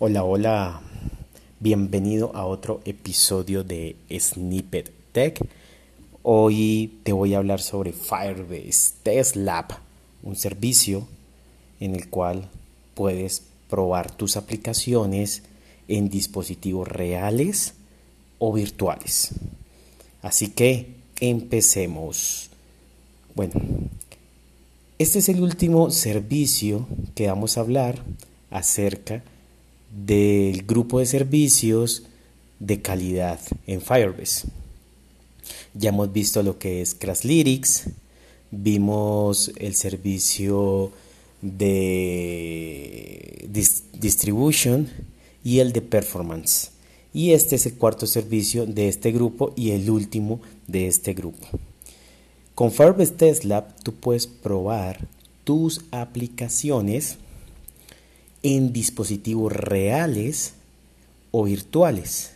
Hola, hola, bienvenido a otro episodio de Snippet Tech. Hoy te voy a hablar sobre Firebase Test Lab, un servicio en el cual puedes probar tus aplicaciones en dispositivos reales o virtuales. Así que empecemos. Bueno, este es el último servicio que vamos a hablar acerca del grupo de servicios de calidad en Firebase. Ya hemos visto lo que es Crashlytics, vimos el servicio de distribution y el de performance. Y este es el cuarto servicio de este grupo y el último de este grupo. Con Firebase Test Lab tú puedes probar tus aplicaciones en dispositivos reales o virtuales.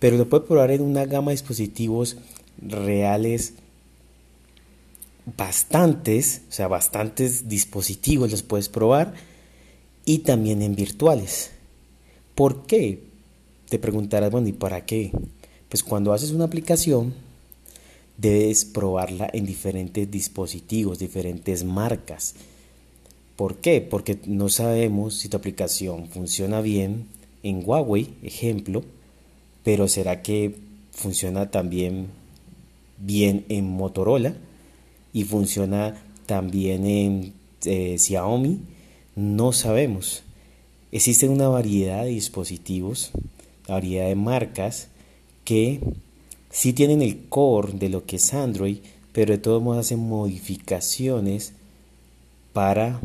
Pero lo puede probar en una gama de dispositivos reales bastantes, o sea, bastantes dispositivos los puedes probar y también en virtuales. ¿Por qué? Te preguntarás, bueno, ¿y para qué? Pues cuando haces una aplicación, debes probarla en diferentes dispositivos, diferentes marcas. ¿Por qué? Porque no sabemos si tu aplicación funciona bien en Huawei, ejemplo, pero ¿será que funciona también bien en Motorola y funciona también en eh, Xiaomi? No sabemos. Existen una variedad de dispositivos, variedad de marcas que sí tienen el core de lo que es Android, pero de todos modos hacen modificaciones para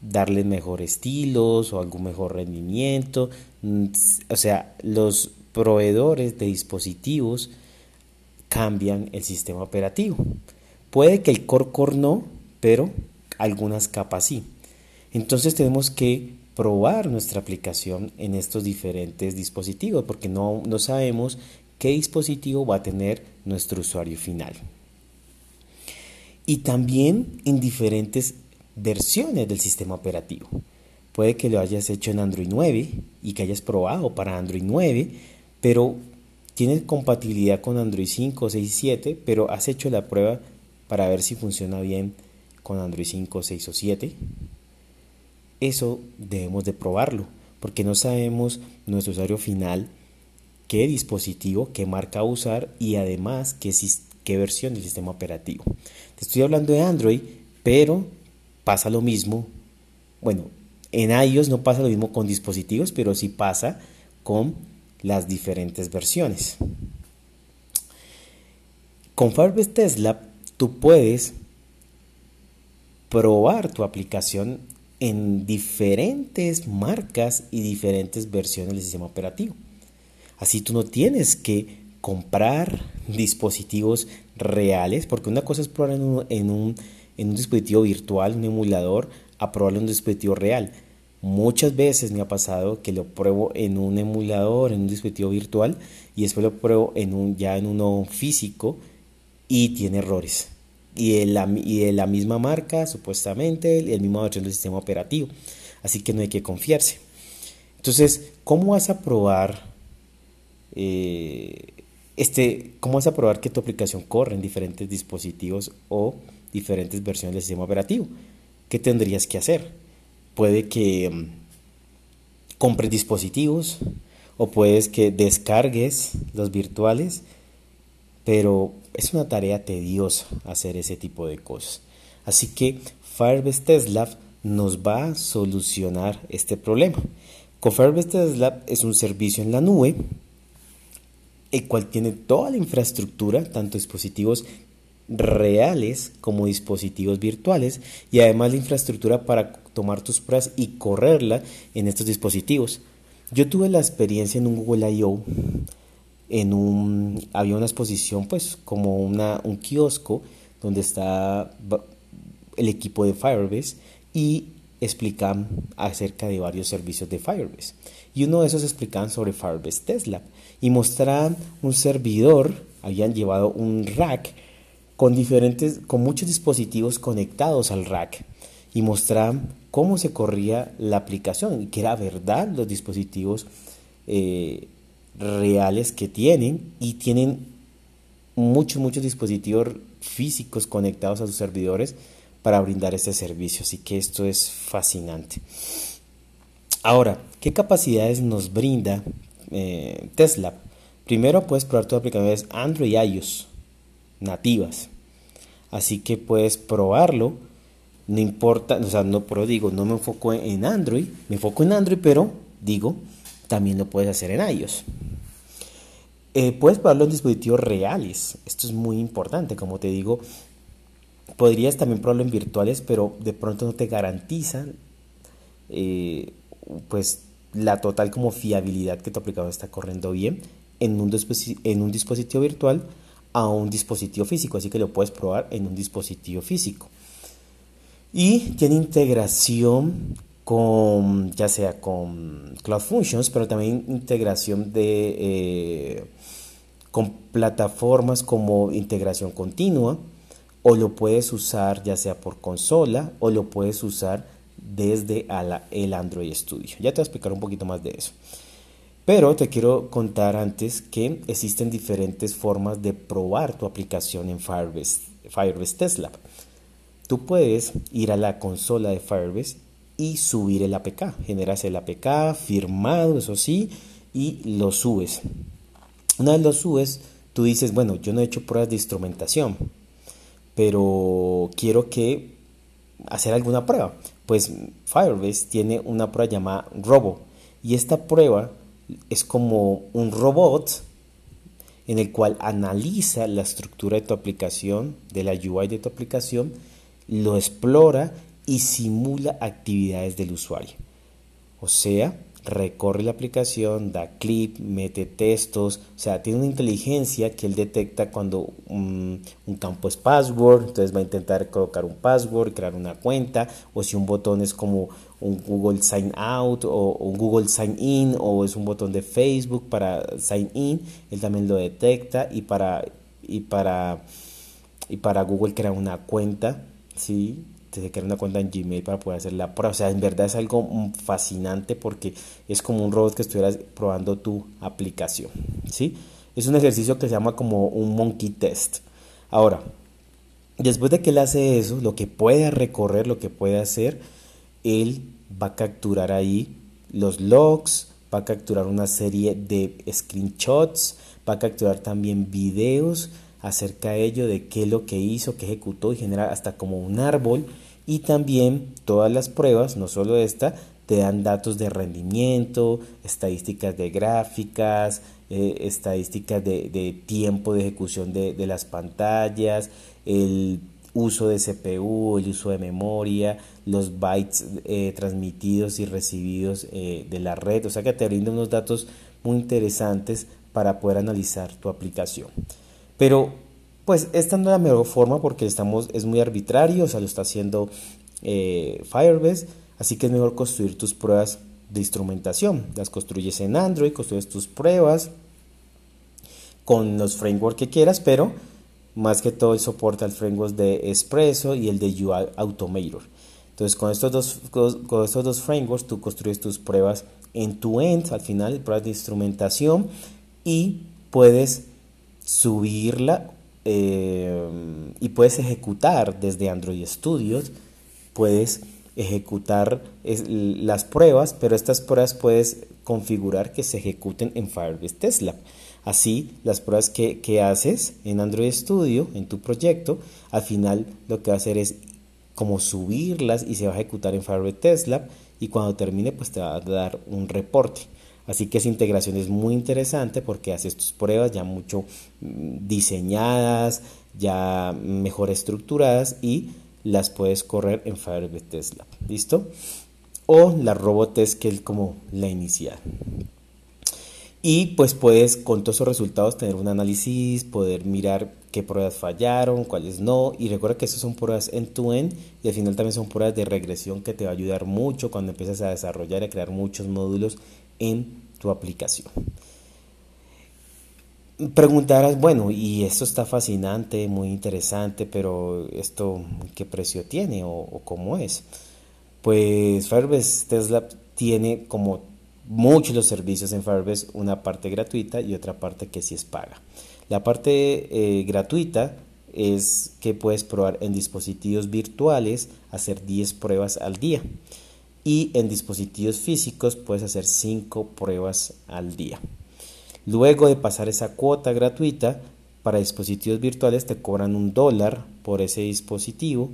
darle mejor estilos o algún mejor rendimiento. Mm, o sea, los proveedores de dispositivos cambian el sistema operativo. Puede que el core core no, pero algunas capas sí. Entonces tenemos que probar nuestra aplicación en estos diferentes dispositivos porque no, no sabemos qué dispositivo va a tener nuestro usuario final. Y también en diferentes versiones del sistema operativo. Puede que lo hayas hecho en Android 9 y que hayas probado para Android 9, pero tiene compatibilidad con Android 5, 6 y 7, pero has hecho la prueba para ver si funciona bien con Android 5, 6 o 7. Eso debemos de probarlo, porque no sabemos nuestro usuario final qué dispositivo, qué marca usar y además qué, qué versión del sistema operativo. Te estoy hablando de Android, pero pasa lo mismo. Bueno, en iOS no pasa lo mismo con dispositivos, pero sí pasa con las diferentes versiones. Con Firebase Tesla tú puedes probar tu aplicación en diferentes marcas y diferentes versiones del sistema operativo. Así tú no tienes que comprar dispositivos reales, porque una cosa es probar en un en un dispositivo virtual, un emulador, a probarlo en un dispositivo real. Muchas veces me ha pasado que lo pruebo en un emulador, en un dispositivo virtual, y después lo pruebo en un, ya en uno físico y tiene errores. Y de la, y misma marca, supuestamente, el mismo versión del sistema operativo. Así que no hay que confiarse. Entonces, ¿cómo vas a probar eh, este, cómo vas a probar que tu aplicación corre en diferentes dispositivos o diferentes versiones del sistema operativo. ¿Qué tendrías que hacer? Puede que mm, compres dispositivos o puedes que descargues los virtuales, pero es una tarea tediosa hacer ese tipo de cosas. Así que Firebase Test Lab nos va a solucionar este problema. Con Firebase Test Lab es un servicio en la nube, el cual tiene toda la infraestructura, tanto dispositivos reales como dispositivos virtuales y además la infraestructura para tomar tus pruebas y correrla en estos dispositivos. Yo tuve la experiencia en un Google I.O. En un, había una exposición pues como una, un kiosco donde está el equipo de Firebase y explican acerca de varios servicios de Firebase. Y uno de esos explicaban sobre Firebase Tesla y mostraban un servidor, habían llevado un rack con diferentes, con muchos dispositivos conectados al rack y mostraban cómo se corría la aplicación y que era verdad los dispositivos eh, reales que tienen y tienen muchos, muchos dispositivos físicos conectados a sus servidores para brindar este servicio. Así que esto es fascinante. Ahora, ¿qué capacidades nos brinda eh, Tesla? Primero puedes probar tus aplicaciones Android y iOS nativas. Así que puedes probarlo. No importa, o sea, no, pero digo, no me enfoco en Android, me enfoco en Android, pero digo, también lo puedes hacer en iOS. Eh, puedes probarlo en dispositivos reales. Esto es muy importante, como te digo. Podrías también probarlo en virtuales, pero de pronto no te garantizan eh, pues la total como fiabilidad que tu aplicador está corriendo bien en un, en un dispositivo virtual a un dispositivo físico, así que lo puedes probar en un dispositivo físico. Y tiene integración con, ya sea con Cloud Functions, pero también integración de, eh, con plataformas como integración continua, o lo puedes usar ya sea por consola o lo puedes usar desde el Android Studio. Ya te voy a explicar un poquito más de eso. Pero te quiero contar antes que existen diferentes formas de probar tu aplicación en Firebase, Firebase Tesla. Tú puedes ir a la consola de Firebase y subir el APK. Generas el APK firmado, eso sí, y lo subes. Una vez lo subes, tú dices, bueno, yo no he hecho pruebas de instrumentación, pero quiero que hacer alguna prueba. Pues Firebase tiene una prueba llamada Robo y esta prueba es como un robot en el cual analiza la estructura de tu aplicación, de la UI de tu aplicación, lo explora y simula actividades del usuario. O sea, recorre la aplicación, da clip, mete textos, o sea, tiene una inteligencia que él detecta cuando un, campo es password, entonces va a intentar colocar un password, crear una cuenta, o si un botón es como un Google Sign Out o un Google Sign In o es un botón de Facebook para Sign In, él también lo detecta y para y para y para Google crea una cuenta, ¿sí? te crear una cuenta en Gmail para poder hacer la prueba. O sea, en verdad es algo fascinante porque es como un robot que estuvieras probando tu aplicación. ¿sí? Es un ejercicio que se llama como un monkey test. Ahora, después de que él hace eso, lo que puede recorrer, lo que puede hacer, él va a capturar ahí los logs, va a capturar una serie de screenshots, va a capturar también videos acerca de ello, de qué es lo que hizo, qué ejecutó y generar hasta como un árbol. Y también todas las pruebas, no solo esta, te dan datos de rendimiento, estadísticas de gráficas, eh, estadísticas de, tiempo de ejecución de, las pantallas, el uso de CPU, el uso de memoria, los bytes eh, transmitidos y recibidos eh, de la red. O sea que te brinda unos datos muy interesantes para poder analizar tu aplicación. Pero pues esta no es la mejor forma porque estamos, es muy arbitrario, o sea, lo está haciendo eh, Firebase, así que es mejor construir tus pruebas de instrumentación. Las construyes en Android, construyes tus pruebas con los frameworks que quieras, pero más que todo el soporte al framework de Espresso y el de UI Automator. Entonces con estos dos, con estos dos frameworks tú construyes tus pruebas en tu end, al final pruebas de instrumentación y puedes subirla eh, y puedes ejecutar desde Android Studios, puedes ejecutar las pruebas, pero estas pruebas puedes configurar que se ejecuten en Firebase Tesla. Así, las pruebas que, que, haces en Android Studio, en tu proyecto, al final lo que va a hacer es como subirlas y se va a ejecutar en Firebase Tesla y cuando termine pues te va a dar un reporte. Así que esa integración es muy interesante porque haces tus pruebas ya mucho mm, diseñadas, ya mejor estructuradas y las puedes correr en Firebase Tesla. ¿Listo? O la Robotest que es como la inicial. Y pues puedes con todos esos resultados tener un análisis, poder mirar qué pruebas fallaron, cuáles no. Y recuerda que esas son pruebas en tu end y al final también son pruebas de regresión que te va a ayudar mucho cuando empiezas a desarrollar y a crear muchos módulos en tu aplicación. Preguntarás, bueno, y esto está fascinante, muy interesante, pero ¿esto qué precio tiene o, cómo es? Pues Firebase Tesla tiene como muchos los servicios en Firebase una parte gratuita y otra parte que sí es paga. La parte eh, gratuita es que puedes probar en dispositivos virtuales, hacer 10 pruebas al día. Y en dispositivos físicos puedes hacer 5 pruebas al día. Luego de pasar esa cuota gratuita, para dispositivos virtuales te cobran un dólar por ese dispositivo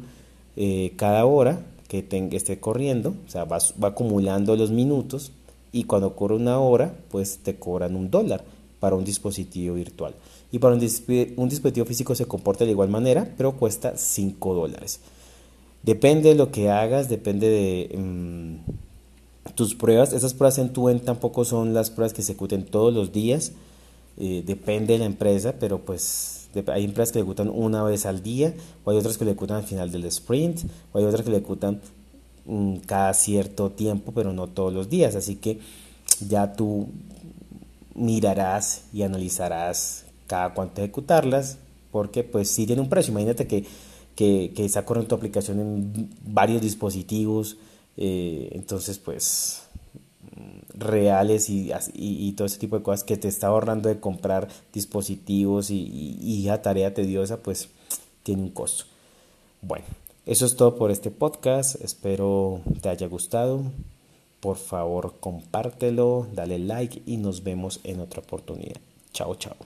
eh, cada hora que esté corriendo, o sea, va, acumulando los minutos y cuando corre una hora, pues te cobran un dólar para un dispositivo virtual. Y para un, dispositivo físico se comporta de igual manera, pero cuesta 5 dólares. Depende de lo que hagas, depende de... Mm, tus pruebas, esas pruebas en tu end tampoco son las pruebas que se ejecuten todos los días, eh, depende de la empresa, pero pues hay empresas que ejecutan una vez al día, o hay otras que ejecutan al final del sprint, o hay otras que ejecutan mm, cada cierto tiempo, pero no todos los días, así que ya tú mirarás y analizarás cada cuánto ejecutarlas, porque pues si tiene un precio, imagínate que, que, que está corriendo tu aplicación en varios dispositivos, eh, entonces, pues reales y, y, todo ese tipo de cosas que te está ahorrando de comprar dispositivos y, y, y tarea tediosa, pues tiene un costo. Bueno, eso es todo por este podcast. Espero te haya gustado. Por favor, compártelo, dale like y nos vemos en otra oportunidad. Chao, chao.